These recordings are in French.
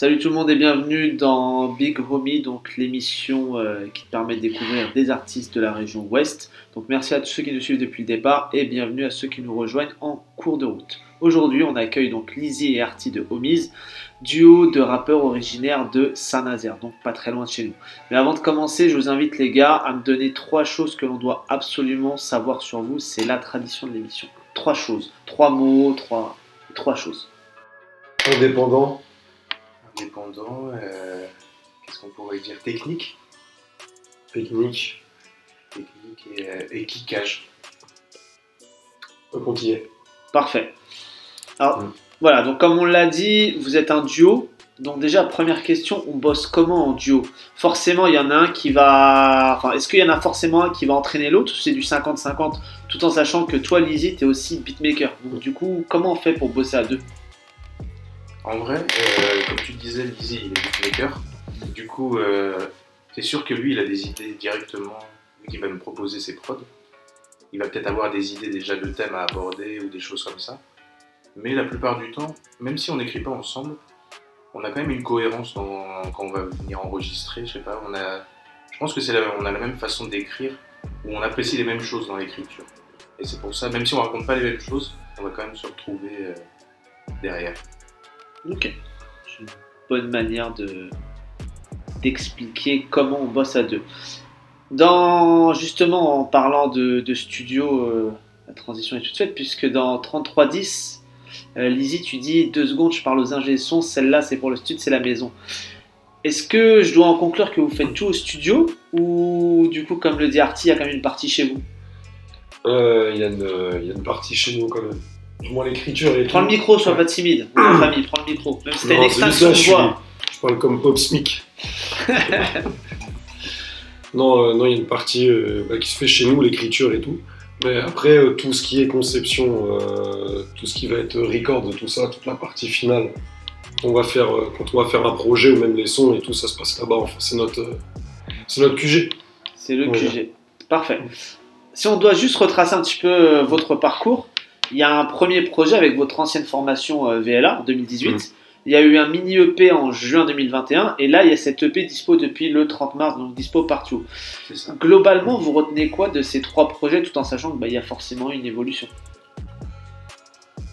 Salut tout le monde et bienvenue dans Big Homie, donc l'émission euh, qui permet de découvrir des artistes de la région ouest. Donc merci à tous ceux qui nous suivent depuis le départ et bienvenue à ceux qui nous rejoignent en cours de route. Aujourd'hui, on accueille donc Lizzie et Artie de Homies, duo de rappeurs originaires de Saint-Nazaire, donc pas très loin de chez nous. Mais avant de commencer, je vous invite les gars à me donner trois choses que l'on doit absolument savoir sur vous. C'est la tradition de l'émission. Trois choses, trois mots, trois, trois choses. Indépendant, Indépendant, euh, qu'est-ce qu'on pourrait dire Technique? Technique, Technique et, euh, et kickage. on y est. Parfait. Alors, Mm. voilà, donc comme on l'a dit, vous êtes un duo. Donc déjà, première question, on bosse comment en duo? Forcément, il y en a un qui va... Enfin, est-ce qu'il y en a forcément un qui va entraîner l'autre? Ou c'est du 50-50 Tout en sachant que toi, Lizzie, tu es aussi beatmaker. Donc du coup, comment on fait pour bosser à deux? En vrai, euh, comme tu disais, Lizzy, il est beatmaker. Du coup, euh, c'est sûr que lui, il a des idées directement, qu'il va me proposer ses prods? Il va peut-être avoir des idées déjà de thèmes à aborder ou des choses comme ça. Mais la plupart du temps, même si on n'écrit pas ensemble, on a quand même une cohérence quand on va venir enregistrer. Je sais pas, je pense que c'est la, on a la même façon d'écrire, où on apprécie les mêmes choses dans l'écriture. Et c'est pour ça, même si on raconte pas les mêmes choses, on va quand même se retrouver euh, derrière. Ok. C'est une bonne manière de d'expliquer comment on bosse à deux. Dans justement en parlant de, de studio, euh, la transition est toute faite puisque dans 3310, euh, Lizzie, tu dis deux secondes, je parle aux ingé son, celle-là c'est pour le studio, c'est la maison. Est-ce que je dois en conclure que vous faites tout au studio ou du coup comme le dit Artie, il y a quand même une partie chez vous? Euh, y, euh, il y a une partie chez nous quand même. Du moins l'écriture et Prends tout. le micro, sois pas timide. Famille, prends le micro. Même si t'as une extinction je, suis- voix. je parle comme Pop Smic. non, euh, non, il y a une partie euh, bah, qui se fait chez nous, l'écriture et tout. Mais après, euh, tout ce qui est conception, tout ce qui va être record, tout ça, toute la partie finale, on va faire, quand on va faire un projet ou même les sons et tout, ça se passe là-bas. Enfin, c'est notre, c'est notre QG. C'est le. QG. Parfait. Si on doit juste retracer un petit peu votre parcours, il y a un premier projet avec votre ancienne formation euh, VLA en 2018. Mm. Il y a eu un mini EP en juin 2021 et là il y a cette EP dispo depuis le 30 mars, donc dispo partout. Globalement, vous retenez quoi de ces trois projets tout en sachant qu'il y a forcément une évolution?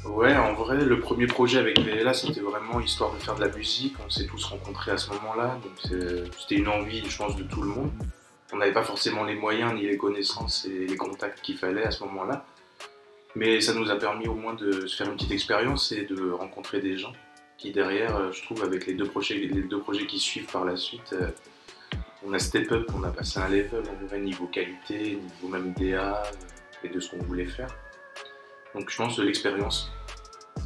Ouais, en vrai, le premier projet avec VLA, c'était vraiment histoire de faire de la musique. On s'est tous rencontrés à ce moment-là, donc c'était une envie, je pense, de tout le monde. On n'avait pas forcément les moyens ni les connaissances et les contacts qu'il fallait à ce moment-là. Mais ça nous a permis au moins de se faire une petite expérience et de rencontrer des gens qui, derrière, euh, je trouve, avec les deux projets, les deux projets qui suivent par la suite, euh, on a step up, on a passé un level en vrai, niveau qualité, niveau même DA euh, et de ce qu'on voulait faire. Donc je pense de l'expérience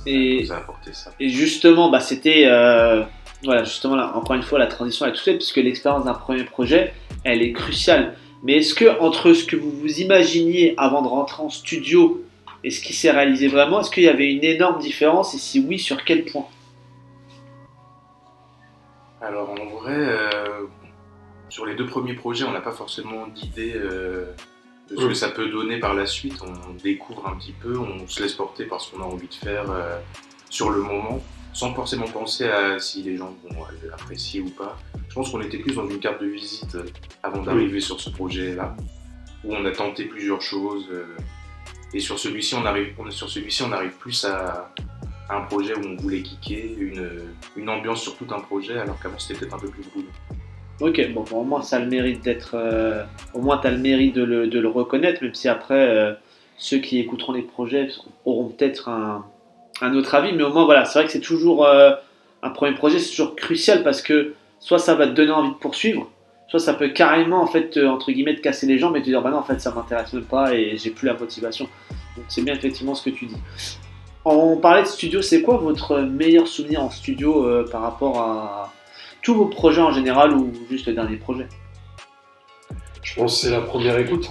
Et, nous a apporté ça. et justement, bah, c'était euh, voilà, justement là, encore une fois la transition est toute faite puisque l'expérience d'un premier projet, elle est cruciale. Mais est-ce que entre ce que vous vous imaginiez avant de rentrer en studio et ce qui s'est réalisé vraiment, est-ce qu'il y avait une énorme différence? Et si oui, sur quel point? Alors en vrai, euh, sur les deux premiers projets, on n'a pas forcément d'idée euh, de ce que ça peut donner par la suite. On découvre un petit peu, on se laisse porter par ce qu'on a envie de faire euh, sur le moment, sans forcément penser à si les gens vont apprécier ou pas. Je pense qu'on était plus dans une carte de visite avant d'arriver sur ce projet-là, où on a tenté plusieurs choses. Et sur celui-ci, on arrive, sur celui-ci, on arrive plus à, un projet où on voulait kicker, une, une ambiance sur tout un projet, alors qu'avant c'était peut-être un peu plus brouillon. Ok, bon, bon, au moins ça a le mérite d'être. euh, au moins tu as le mérite de le, de le reconnaître, même si après euh, ceux qui écouteront les projets auront peut-être un, un autre avis, mais au moins voilà, c'est vrai que c'est toujours. euh, un premier projet, c'est toujours crucial parce que soit ça va te donner envie de poursuivre, soit ça peut carrément, en fait, te- entre guillemets, te casser les jambes et te dire bah non, en fait, ça m'intéresse même pas et j'ai plus la motivation. Donc c'est bien effectivement ce que tu dis. On parlait de studio, c'est quoi votre meilleur souvenir en studio euh, par rapport à tous vos projets en général ou juste le dernier projet Je pense que c'est la première écoute.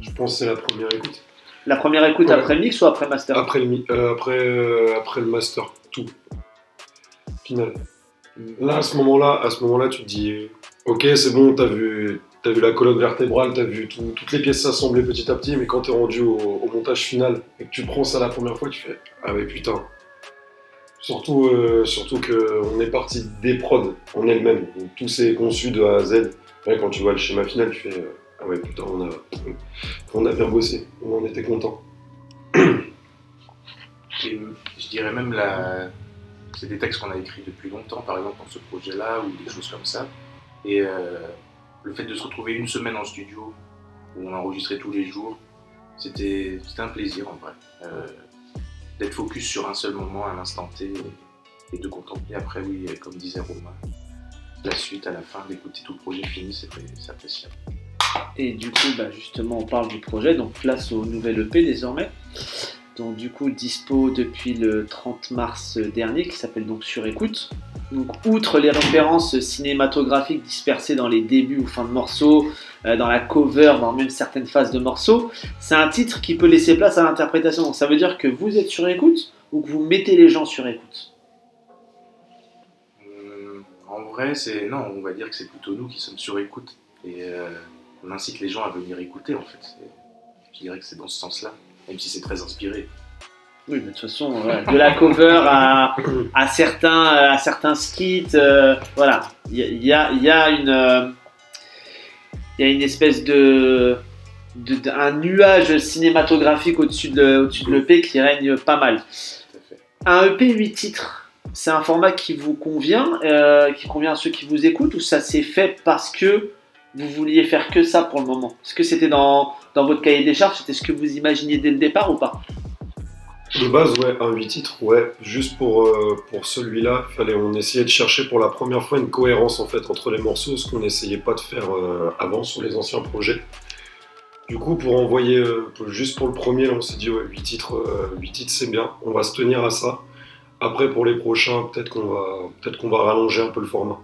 Je pense que c'est la première écoute. La première écoute Ouais. après le mix ou après master? Après le, euh, après, euh, après le master, tout. Final. Là, à ce moment-là, à ce moment-là, tu te dis, ok, c'est bon, t'as vu, vu la colonne vertébrale, t'as vu tout- toutes les pièces s'assembler petit à petit, mais quand t'es rendu au, montage final et que tu prends ça la première fois, tu fais, ah ouais, putain, Surtout, euh, surtout qu'on est parti des prods en elle-même. Tout s'est conçu de A à Z. Quand tu vois le schéma final, tu fais euh, Ah ouais, putain, on a, on a bien bossé. On en était content. Je dirais même la... c'est des textes qu'on a écrits depuis longtemps, par exemple dans ce projet-là, ou des choses comme ça. Et euh, le fait de se retrouver une semaine en studio, où on enregistrait tous les jours, c'était un plaisir en vrai. Euh, D'être focus sur un seul moment, à l'instant T, et, de contempler après, oui, comme disait Romain, la suite à la fin, d'écouter tout le projet fini, c'est c'est appréciable. Et du coup, bah, justement, on parle du projet, donc place au nouvel EP désormais. Donc du coup, dispo depuis le 30 mars dernier, qui s'appelle donc Sur écoute. Donc outre les références cinématographiques dispersées dans les débuts ou fins de morceaux, euh, dans la cover, dans même certaines phases de morceaux, c'est un titre qui peut laisser place à l'interprétation. Donc ça veut dire que vous êtes sur écoute ou que vous mettez les gens sur écoute? Hum, En vrai, c'est non, on va dire que c'est plutôt nous qui sommes sur écoute et euh, on incite les gens à venir écouter en fait. Je dirais que c'est dans ce sens-là, même si c'est très inspiré. Oui, mais de toute façon, de la cover à, certains, à certains skits, euh, voilà, il y a, une, euh, y a une espèce de, de- nuage cinématographique au-dessus de, au-dessus de l'EP qui règne pas mal. Un EP 8 titres, c'est un format qui vous convient, euh, qui convient à ceux qui vous écoutent, ou ça s'est fait parce que vous vouliez faire que ça pour le moment Est-ce que c'était dans, votre cahier des charges C'était ce que vous imaginiez dès le départ ou pas? De base, ouais, un 8 titres, ouais. Juste pour, euh, pour celui-là, fallait, on essayait de chercher pour la première fois une cohérence en fait entre les morceaux, ce qu'on n'essayait pas de faire euh, avant sur les anciens projets. Du coup, pour envoyer, euh, juste pour le premier, on s'est dit, ouais, 8 titres, 8 titres c'est bien, on va se tenir à ça. Après, pour les prochains, peut-être qu'on va, peut qu'on va rallonger un peu le format.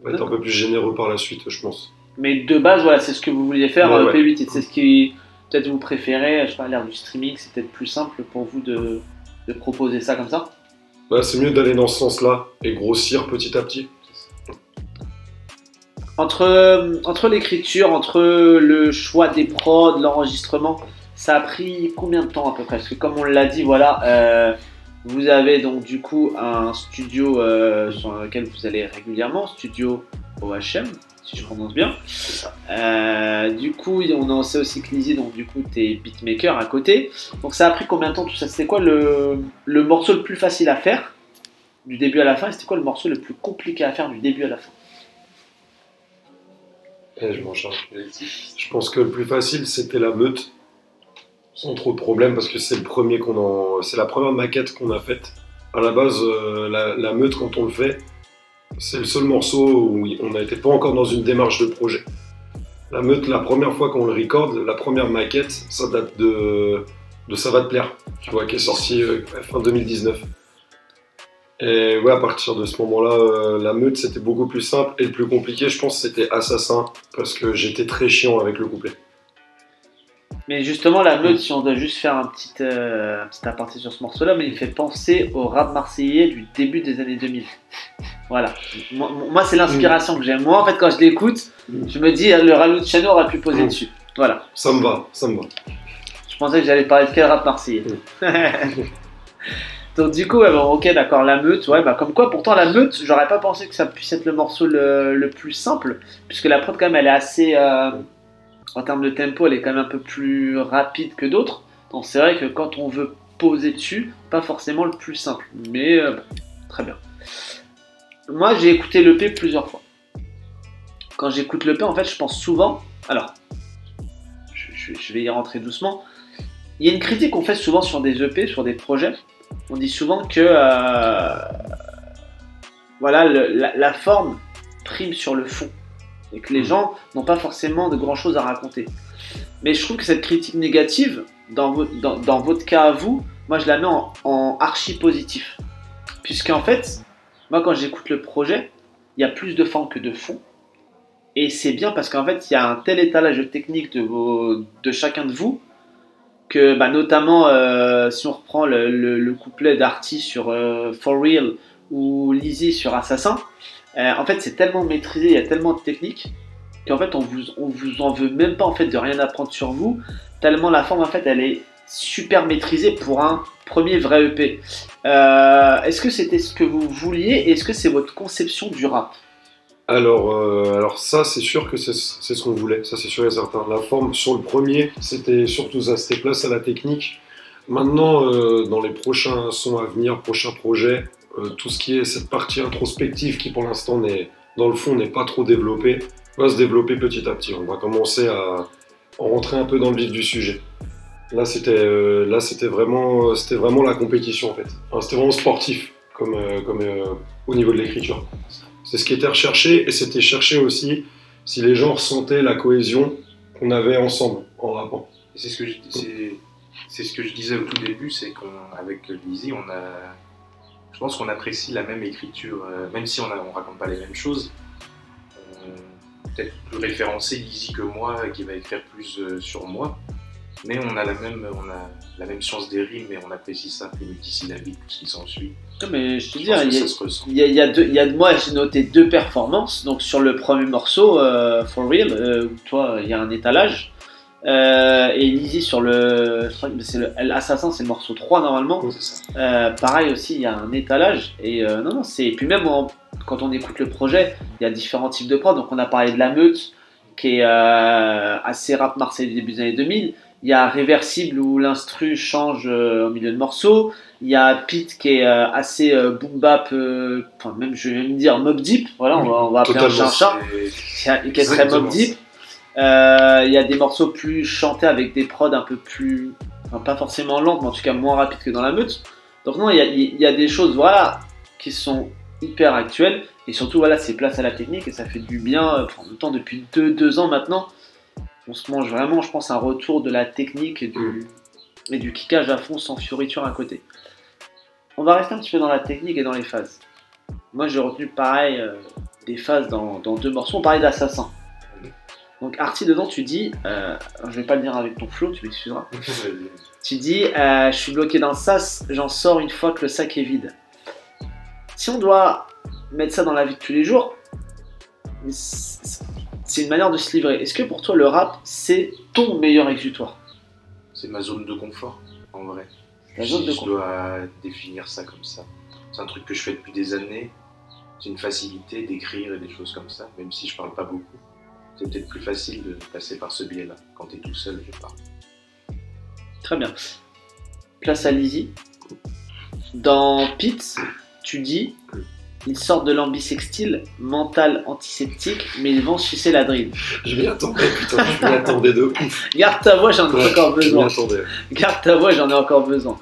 On va être un peu plus généreux par la suite, je pense. Mais de base, voilà, c'est ce que vous vouliez faire, Ouais, euh, ouais. P8, et c'est ce qui peut-être vous préférez, je sais pas, à l'ère du streaming, c'est peut-être plus simple pour vous de, de proposer ça comme ça? C'est mieux d'aller dans ce sens-là et grossir petit à petit. Entre, euh, entre l'écriture, entre le choix des prods, l'enregistrement, ça a pris combien de temps à peu près? Parce que comme on l'a dit, voilà, euh, vous avez donc du coup un studio euh, sur lequel vous allez régulièrement, studio OHM, si je prononce bien. Euh, du coup, on sait aussi que Lizzy, donc du coup, t'es beatmaker à côté. Donc ça a pris combien de temps tout ça? C'était quoi le, morceau le plus facile à faire du début à la fin? C'était quoi le morceau le plus compliqué à faire du début à la fin? Et je m'en charge. Je pense que le plus facile, c'était la meute, sans trop de problème, parce que c'est le premier qu'on c'est la première maquette qu'on a faite. À la base, euh, la, meute, quand on le fait, c'est le seul morceau où on n'était pas encore dans une démarche de projet. La meute, la première fois qu'on le recorde, la première maquette, ça date de, de Ça va te plaire, tu vois, qui est sorti euh, fin 2019. Et ouais, à partir de ce moment-là, euh, la meute, c'était beaucoup plus simple. Et le plus compliqué, je pense, c'était Assassin, parce que j'étais très chiant avec le couplet. Mais justement, la meute, si on doit juste faire un petit, euh, un petit aparté sur ce morceau-là, mais il fait penser au rap marseillais du début des années 2000. Voilà. Moi, moi, c'est l'inspiration que j'aime. Moi, en fait, quand je l'écoute, je me dis, euh, le Raluciano aurait pu poser Mm. dessus. Voilà. Ça me va, ça me va. Je pensais que j'allais parler de quel rap marseillais. Donc du coup, ouais, bon, ok, d'accord, la meute, ouais, bah comme quoi, pourtant la meute, j'aurais pas pensé que ça puisse être le morceau le, le plus simple, puisque la prod quand même, elle est assez, euh, en termes de tempo, elle est quand même un peu plus rapide que d'autres. Donc c'est vrai que quand on veut poser dessus, pas forcément le plus simple, mais euh, très bien. Moi, j'ai écouté l'EP plusieurs fois. Quand j'écoute l'EP, en fait, je pense souvent, alors, je, vais y rentrer doucement. Il y a une critique qu'on fait souvent sur des EP, sur des projets. On dit souvent que euh, voilà, la forme prime sur le fond et que les gens n'ont pas forcément de grand chose à raconter. Mais je trouve que cette critique négative, dans, vo- dans, dans votre cas à vous, moi je la mets en, archi positif. Puisqu'en fait, moi quand j'écoute le projet, il y a plus de forme que de fond. Et c'est bien parce qu'en fait, il y a un tel étalage technique de, de chacun de vous que bah, notamment euh, si on reprend le, le- le couplet d'Arty sur euh, For Real ou Lizzy sur Assassin, euh, en fait c'est tellement maîtrisé, il y a tellement de techniques qu'en fait on vous, on vous en veut même pas en fait de rien apprendre sur vous, tellement la forme en fait elle est super maîtrisée pour un premier vrai EP. Euh, est-ce que c'était ce que vous vouliez est-ce que c'est votre conception du rap? Alors, euh, alors ça, c'est sûr que c'est ce qu'on voulait, ça c'est sûr et certain. La forme sur le premier, c'était surtout ça, c'était place à la technique. Maintenant, dans les prochains sons à venir, prochains projets, euh, tout ce qui est cette partie introspective qui pour l'instant n'est dans le fond n'est pas trop développée, va se développer petit à petit. On va commencer à rentrer un peu dans le vif du sujet. Là, c'était euh, là, c'était vraiment, c'était vraiment la compétition en fait. C'était vraiment sportif comme, euh, comme au niveau de l'écriture. C'est ce qui était recherché et c'était cherché aussi si les gens ressentaient la cohésion qu'on avait ensemble en rappant. C'est ce que je c'est- c'est ce que je disais au tout début, c'est qu'avec Lizzie, on a, je pense qu'on apprécie la même écriture, euh, même si on ne raconte pas les mêmes choses. On- Peut-être plus référencé Lizzie que moi, qui va écrire plus euh, sur moi, mais on a la même, on a la même science des rimes et on apprécie ça, les multisyllabiques, tout ce qui s'ensuit. Mais je te dis, pense il y a- y a, il y a deux, il y a, moi, j'ai noté deux performances. Donc, sur le premier morceau, euh, For Real, euh, où toi, il y a un étalage. Euh, et Lizzie sur le. je crois que c'est le L'Assassin, c'est le morceau 3 normalement. Ça. Euh, pareil aussi, il y a un étalage. Et euh, non, non, c'est. Puis, même quand on écoute le projet, il y a différents types de prod. Donc, on a parlé de La Meute, qui est assez rap marseillais du début des années 2000. Il y a Réversible, où l'instru change au milieu de morceaux. Il y a Pete qui est assez boom bap, enfin même je vais même dire mob deep, voilà, on va, on va appeler un chat qui est- très mob deep. Euh, Il y a des morceaux plus chantés avec des prods un peu plus, enfin, pas forcément lentes, mais en tout cas moins rapides que dans la meute. Donc non, il y a, il y a des choses, voilà, qui sont hyper actuelles et surtout voilà, c'est place à la technique et ça fait du bien. euh, en même temps, depuis deux, deux ans maintenant, on se mange vraiment, je pense, un retour de la technique et du, et du kickage à fond sans fioriture à côté. On va rester un petit peu dans la technique et dans les phases. Moi, j'ai retenu pareil euh, des phases dans, dans deux morceaux. On parlait d'assassin. Donc, Artie, dedans, tu dis, euh, je vais pas le dire avec ton flow, tu m'excuseras. Tu dis, euh, je suis bloqué dans le sas, j'en sors une fois que le sac est vide. Si on doit mettre ça dans la vie de tous les jours, c'est une manière de se livrer. Est-ce que pour toi, le rap, c'est ton meilleur exutoire? C'est ma zone de confort, en vrai. La Si zone de je confort. dois définir ça comme ça. C'est un truc que je fais depuis des années. C'est une facilité d'écrire et des choses comme ça, même si je parle pas beaucoup. C'est peut-être plus facile de passer par ce biais-là. Quand tu es tout seul, je parle. Très bien. Place à Lizzie. Dans Pete, tu dis ils sortent de l'ambisextile, mental antiseptique, mais ils vont sucer la drill. Je m'y attendais, putain, je m'y attendais de ouf. Garde ta voix, j'en ai Ouais, encore je m'y besoin. attendais. Garde ta voix, j'en ai encore besoin.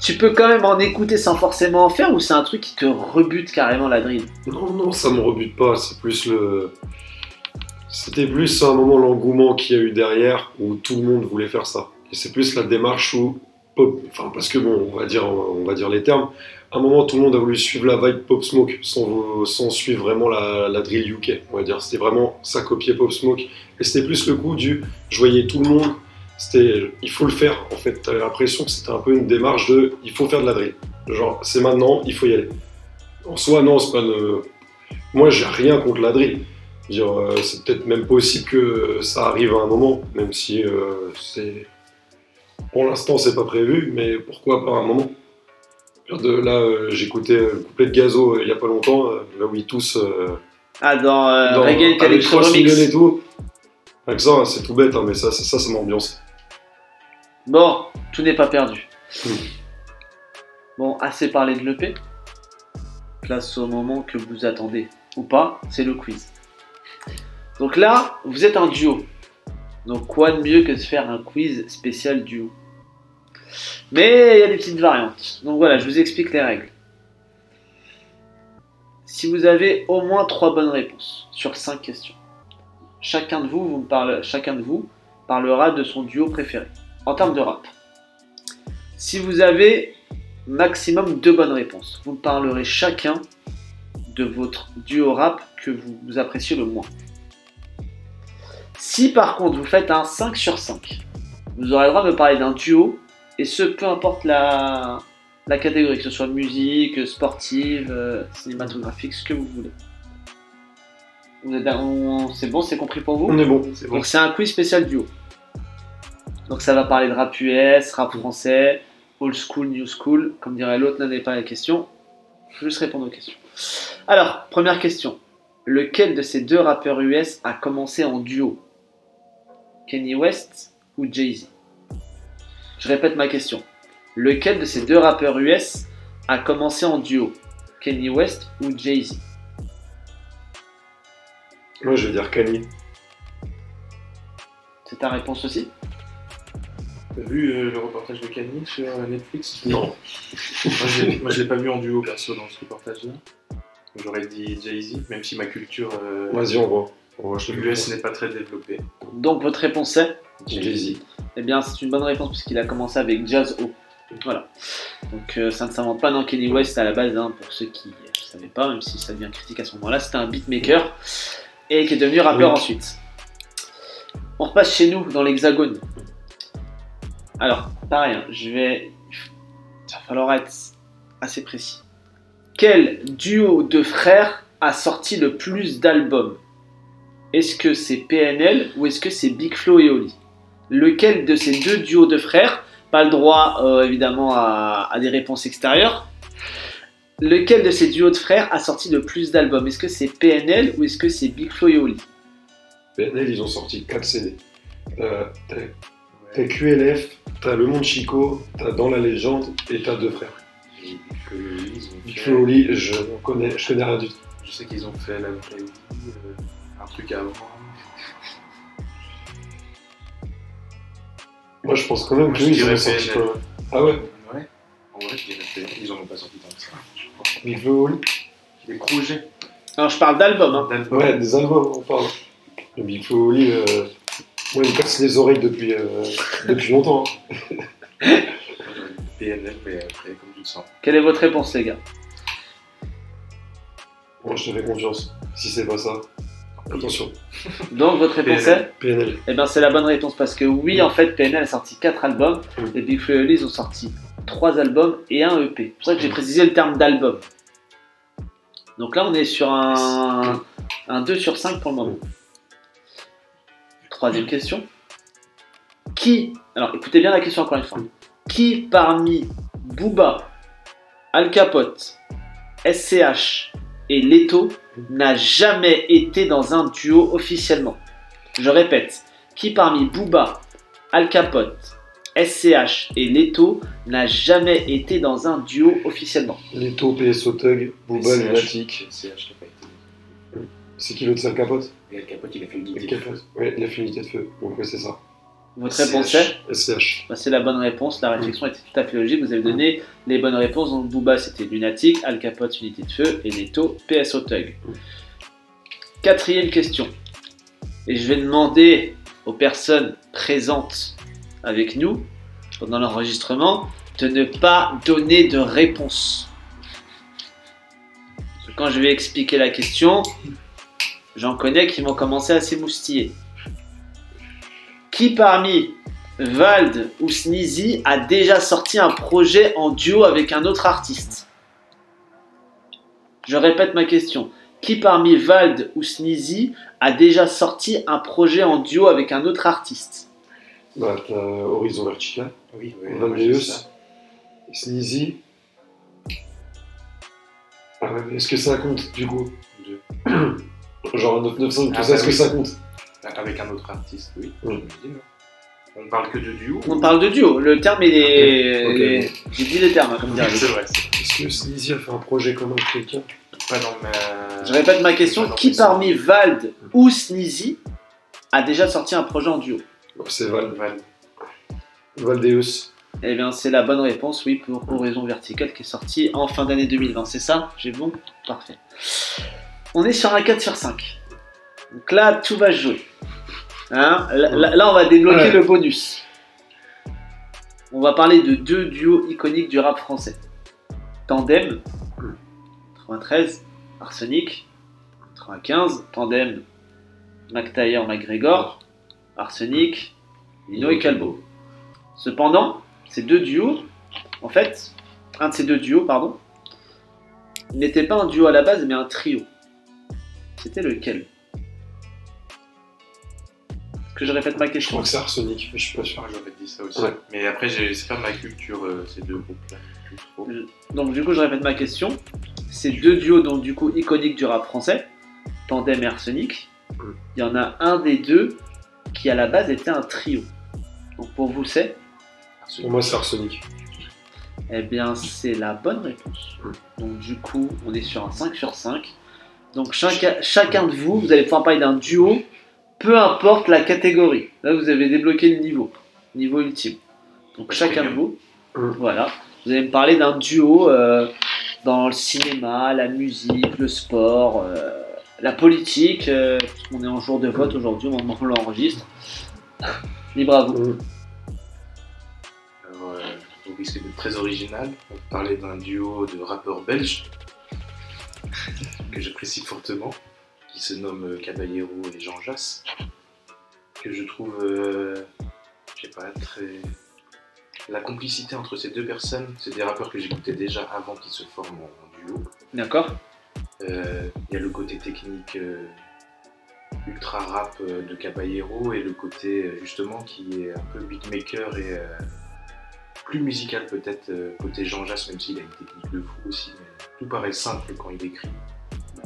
Tu peux quand même en écouter sans forcément en faire ou c'est un truc qui te rebute carrément la drill? Non, non, ça me rebute pas, c'est plus le. C'était plus un moment l'engouement qu'il y a eu derrière où tout le monde voulait faire ça. Et c'est plus la démarche où. Enfin, parce que bon, on va, dire, on va dire les termes. À un moment, tout le monde a voulu suivre la vibe Pop Smoke sans, suivre vraiment la, la drill UK. On va dire, c'était vraiment ça copier Pop Smoke. Et c'était plus le coup du. Je voyais tout le monde. C'était. Il faut le faire. En fait, t'avais l'impression que c'était un peu une démarche de. Il faut faire de la drill. Genre, c'est maintenant, il faut y aller. En soi, non, c'est pas. Moi, j'ai rien contre la drill. Euh, c'est peut-être même possible que ça arrive à un moment, même si euh, c'est. Pour l'instant, c'est pas prévu, mais pourquoi pas à un moment de- Là, euh, j'écoutais le couplet de Gazo il y a pas longtemps, là où ils tous. Ah, dans, dans- Reggae avec Electro 3 Remix. singles et tout. Avec ça, hein, c'est tout bête, hein, mais ça, c'est ça, ça m'ambiance. Bon, tout n'est pas perdu. Hmm. Bon, assez parlé de l'EP. Place au moment que vous attendez. Ou pas, c'est le quiz. Donc là, vous êtes un duo. Donc quoi de mieux que de faire un quiz spécial duo? Mais il y a des petites variantes. Donc voilà, je vous explique les règles. Si vous avez au moins 3 bonnes réponses sur 5 questions, chacun de vous, vous chacun de vous parlera de son duo préféré en termes de rap. Si vous avez maximum deux bonnes réponses, vous me parlerez chacun de votre duo rap que vous appréciez le moins. Si par contre vous faites un 5 sur 5, vous aurez le droit de me parler d'un duo, et ce peu importe la, la catégorie, que ce soit musique, sportive, euh, cinématographique, ce que vous voulez. C'est bon, c'est compris pour vous? On est bon. C'est bon. donc c'est un quiz spécial duo. Donc ça va parler de rap US, rap français, Old school, new school, comme dirait l'autre, est pas la question. Je vais juste répondre aux questions. Alors, première question. Lequel de ces deux rappeurs US a commencé en duo? Kenny West ou Jay-Z Je répète ma question. Lequel de ces deux rappeurs US a commencé en duo Kenny West ou Jay-Z Moi, je vais dire Kanye. C'est ta réponse aussi T'as vu euh, le reportage de Kanye sur euh, Netflix? Non. Moi, je l'ai- moi, je l'ai pas vu en duo perso dans ce reportage-là. J'aurais dit Jay-Z, même si ma culture euh, Vas-y, on voit. Voit, je te US n'est pas très développée. Donc votre réponse est Jay-Z. Eh bien, c'est une bonne réponse puisqu'il a commencé avec Jazz O. Voilà. Donc euh, ça ne s'invente pas dans Kenny West à la base, hein, pour ceux qui ne savaient pas, même si ça devient critique à ce moment-là. C'était un beatmaker et qui est devenu rappeur Oui. ensuite. On repasse chez nous, dans l'Hexagone. Alors, pareil, hein, je vais. Il va falloir être assez précis. Quel duo de frères a sorti le plus d'albums? Est-ce que c'est PNL ou est-ce que c'est Big Flo et Oli? Lequel de ces deux duos de frères Pas le droit, euh, évidemment, à, à des réponses extérieures? Lequel de ces duos de frères a sorti le plus d'albums? Est-ce que c'est PNL ou est-ce que c'est Big Flo et Oli? PNL, ils ont sorti 4 CD. Euh, t'as- QLF, t'as Le Monde Chico, t'as Dans la Légende et t'as deux frères. Et Big Flo Oli, je connais, je connais rien du tout. Je sais qu'ils ont fait la vraie vie, euh, un truc avant. Moi, je pense quand même je qu'ils dirais ont sorti quoi Ah ouais Ouais. En vrai, je dirais que ils en ont pas sorti tant que ça. Flo Oli Des projets Alors, je parle d'albums. Hein. d'albums. Ouais, des albums, on parle. Le Big Flo Oli, euh, moi, il me casse les oreilles depuis, euh, depuis longtemps. hein. PNL, mais après, comme tu le sens. Quelle est votre réponse, les gars? Moi, je te fais confiance. Si c'est pas ça, attention. Donc, votre réponse PNL. est PNL. Eh bien, c'est la bonne réponse parce que oui, en fait, PNL a sorti 4 albums Mm. et Big Flo ont sorti 3 albums et un EP. C'est pour ça que j'ai précisé le terme d'album. Donc là, on est sur un, un 2 sur 5 pour le moment. Troisième question. Qui, alors écoutez bien la question encore une fois. Qui parmi Booba, Al Capote, SCH et Leto n'a jamais été dans un duo officiellement Je répète. Qui parmi Booba, Al Capote, SCH et Leto n'a jamais été dans un duo officiellement? Leto, PSO Tug, Booba. Lunatic. CH qui a pas été. C'est qui l'autre, c'est le capote? Et Al Capote, il a fait une Le idée. capote. Ouais, il a fait unité de feu. Donc, ouais, c'est ça. Votre SCH. réponse est SCH. Bah, C'est la bonne réponse. La réflexion était tout à fait logique. Vous avez donné les bonnes réponses. Donc Booba c'était Lunatic, Al Capote Unité de Feu et Leto PSO Tug. Quatrième question. Et je vais demander aux personnes présentes avec nous pendant l'enregistrement de ne pas donner de réponse. Quand je vais expliquer la question, j'en connais qui vont commencer à s'émoustiller. Qui parmi Vald ou Sneezy a déjà sorti un projet en duo avec un autre artiste? Je répète ma question. Qui parmi Vald ou Sneezy a déjà sorti un projet en duo avec un autre artiste? Bah, t'as Horizon Vertical, Oui, oui. Sneezy. Ah est-ce que ça compte du coup? Genre un 995, tout Ah, ça, bah est-ce que ça compte? Avec un autre artiste, oui. Non. On parle que de duo On parle de duo. Le terme est. Ok. est- J'ai dit les termes, hein, comme dirait C'est vrai, Est-ce que Sneezy a fait un projet commun avec quelqu'un pas dans ma. Je répète ma question. Qui parmi Vald ou Sneezy a déjà sorti un projet en duo Bon, C'est Val. Val. Valdeus. Eh bien, c'est la bonne réponse, oui, pour Horizon Vertical qui est sorti en fin d'année 2020. C'est ça J'ai bon Parfait. On est sur un 4 sur 5. Donc là, tout va se jouer. Hein? Là, on va débloquer Ouais. le bonus. On va parler de deux duos iconiques du rap français. Tandem, 93, Arsenic, 95, Tandem, McTayer, McGregor, Arsenic, Nino et Calbo. Cependant, ces deux duos, en fait, un de ces deux duos, pardon, n'était pas un duo à la base, mais un trio. C'était lequel? Que que je répète ma Je question crois que c'est Arsenic, mais je suis pas sûr. Moi, j'aurais dit ça aussi. Ouais. Mais après, j'ai- c'est pas ma culture, euh, ces deux groupes-là. trop. Donc du coup, je répète ma question. Ces deux duos, donc du coup iconiques du rap français, Tandem et Arsenic, Mm. il y en a un des deux qui à la base était un trio. Donc pour vous, c'est Pour moi, c'est Arsenic. Eh bien, c'est la bonne réponse. Mm. Donc du coup, on est sur un 5 sur 5. Donc chacun, chacun de vous, vous allez pouvoir parler d'un duo, peu importe la catégorie. Là, vous avez débloqué le niveau, niveau ultime. Donc chacun de vous, Mm. voilà, vous allez me parler d'un duo euh, dans le cinéma, la musique, le sport, euh, la politique. euh, qu'on est en jour de vote aujourd'hui, au moment où on l'enregistre. Libre à vous. Mm. Alors, euh, au risque d'être très original, on parler d'un duo de rappeurs belges que j'apprécie fortement, qui se nomme euh, Caballero et Jean Jass, que je trouve, euh, je sais pas, très. La complicité entre ces deux personnes, c'est des rappeurs que j'écoutais déjà avant qu'ils se forment en duo. D'accord Euh, Il y a le côté technique euh, ultra rap de Caballero et le côté justement qui est un peu beatmaker et plus musical peut-être côté Jean Jass, même s'il a une technique de fou aussi. Mais tout paraît simple quand il écrit,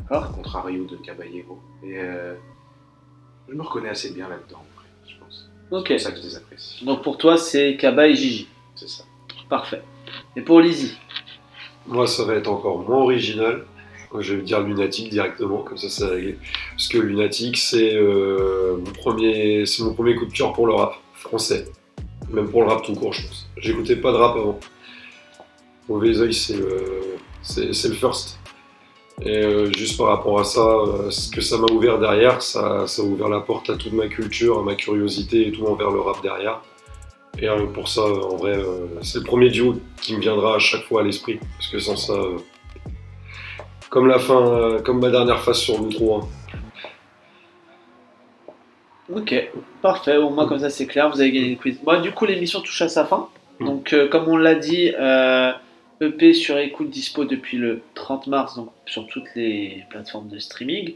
contrario de Caballero. Et euh, je me reconnais assez bien là-dedans, en vrai, je pense. Ok. C'est ça que je les apprécie. Donc pour toi, c'est Kaba et Gigi. C'est ça. Parfait. Et pour Lizzie Moi, ça va être encore moins original. Moi, Je vais dire Lunatic directement, comme ça c'est réglé. Parce que Lunatic, c'est euh, mon, premier, c'est mon premier coup de cœur pour le rap français. Même pour le rap tout court, je pense. J'écoutais pas de rap avant. Mauvais oeil, c'est le, le first. Et euh, juste par rapport à ça, euh, ce que ça m'a ouvert derrière, ça, ça a ouvert la porte à toute ma culture, à ma curiosité et tout envers le rap derrière. Et euh, pour ça, en vrai, c'est le premier duo qui me viendra à chaque fois à l'esprit. Parce que sans ça, comme la fin, comme ma dernière phase sur l'outro, hein. Ok, parfait. Au moins comme ça c'est clair, vous avez gagné le quiz. Bon, du coup l'émission touche à sa fin. Mm. Donc comme on l'a dit, EP sur écoute dispo depuis le 30 mars, donc sur toutes les plateformes de streaming.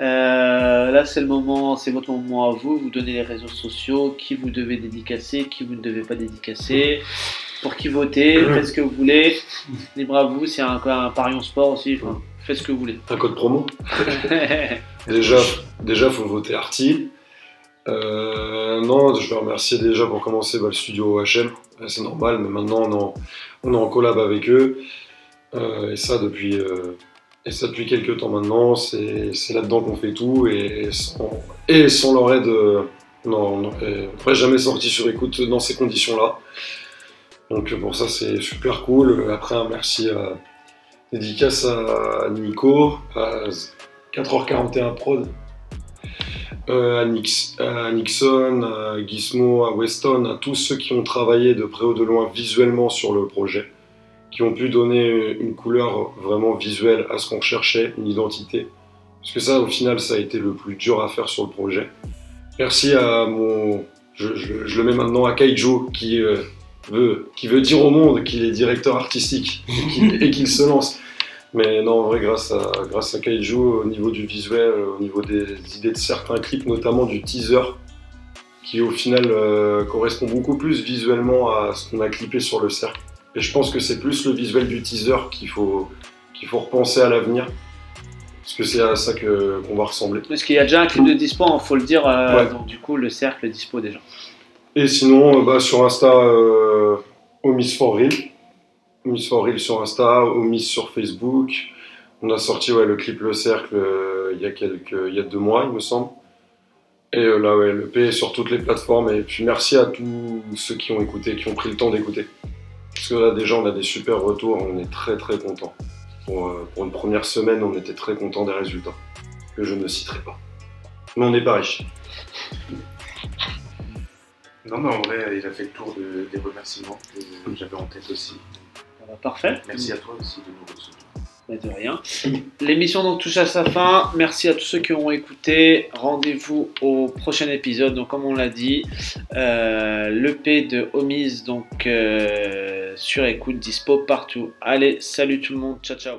Euh, là c'est le moment, c'est votre moment à vous. Vous donnez les réseaux sociaux, qui vous devez dédicacer, qui vous ne devez pas dédicacer, pour qui voter, faites ce que vous voulez. Libre à vous, c'est un, un parion sport aussi. Enfin, faites ce que vous voulez. un code promo. Déjà, déjà, faut voter Arty. Euh, non, je vais remercier déjà pour commencer bah, le studio OHM. Euh, C'est normal, mais maintenant on est en, collab avec eux. Euh, et ça depuis, depuis quelques temps maintenant. C'est là-dedans qu'on fait tout. Et sans, leur aide, non, on n'aurait jamais sorti sur écoute dans ces conditions-là. Donc pour ça, c'est super cool. Après, un merci à dédicace à Nico, à 4h41 Prod, à, Nix- à Nixon, à Gizmo, à Weston, à tous ceux qui ont travaillé de près ou de loin visuellement sur le projet, qui ont pu donner une couleur vraiment visuelle à ce qu'on cherchait, une identité. Parce que ça, au final, ça a été le plus dur à faire sur le projet. Merci à mon. Je, le mets maintenant à Kaijo, qui, euh, veut, qui veut dire au monde qu'il est directeur artistique et qu'il se lance. Mais non, en vrai, grâce à, grâce à Kaiju, au niveau du visuel, au niveau des idées de certains clips, notamment du teaser, qui au final euh, correspond beaucoup plus visuellement à ce qu'on a clippé sur le cercle. Et je pense que c'est plus le visuel du teaser qu'il faut, qu'il faut repenser à l'avenir. Parce que c'est à ça que- qu'on va ressembler. Parce qu'il y a déjà un clip de dispo, il faut le dire. euh, Ouais. Donc du coup le cercle est dispo déjà. Et sinon, euh, bah, sur Insta, euh, Omis for Real. Omis for Real sur Insta, Omis sur Facebook. On a sorti ouais, le clip Le Cercle euh, il y a quelques, il y a deux mois, il me semble. Et euh, là, ouais, le P est sur toutes les plateformes. Et puis merci à tous ceux qui ont écouté, qui ont pris le temps d'écouter. Parce que là, déjà, on a des super retours. On est très très contents. Pour, euh, pour une première semaine, on était très contents des résultats. Que je ne citerai pas. Mais on n'est pas riche. Non, mais en vrai, il a fait le tour de- des remerciements que j'avais en tête aussi. Voilà, parfait. Merci à toi aussi de nous recevoir. Bah, de rien. L'émission donc touche à sa fin. Merci à tous ceux qui ont écouté. Rendez-vous au prochain épisode. Donc comme on l'a dit, euh, l'EP de Homies donc euh, sur écoute dispo partout. Allez, salut tout le monde. Ciao ciao.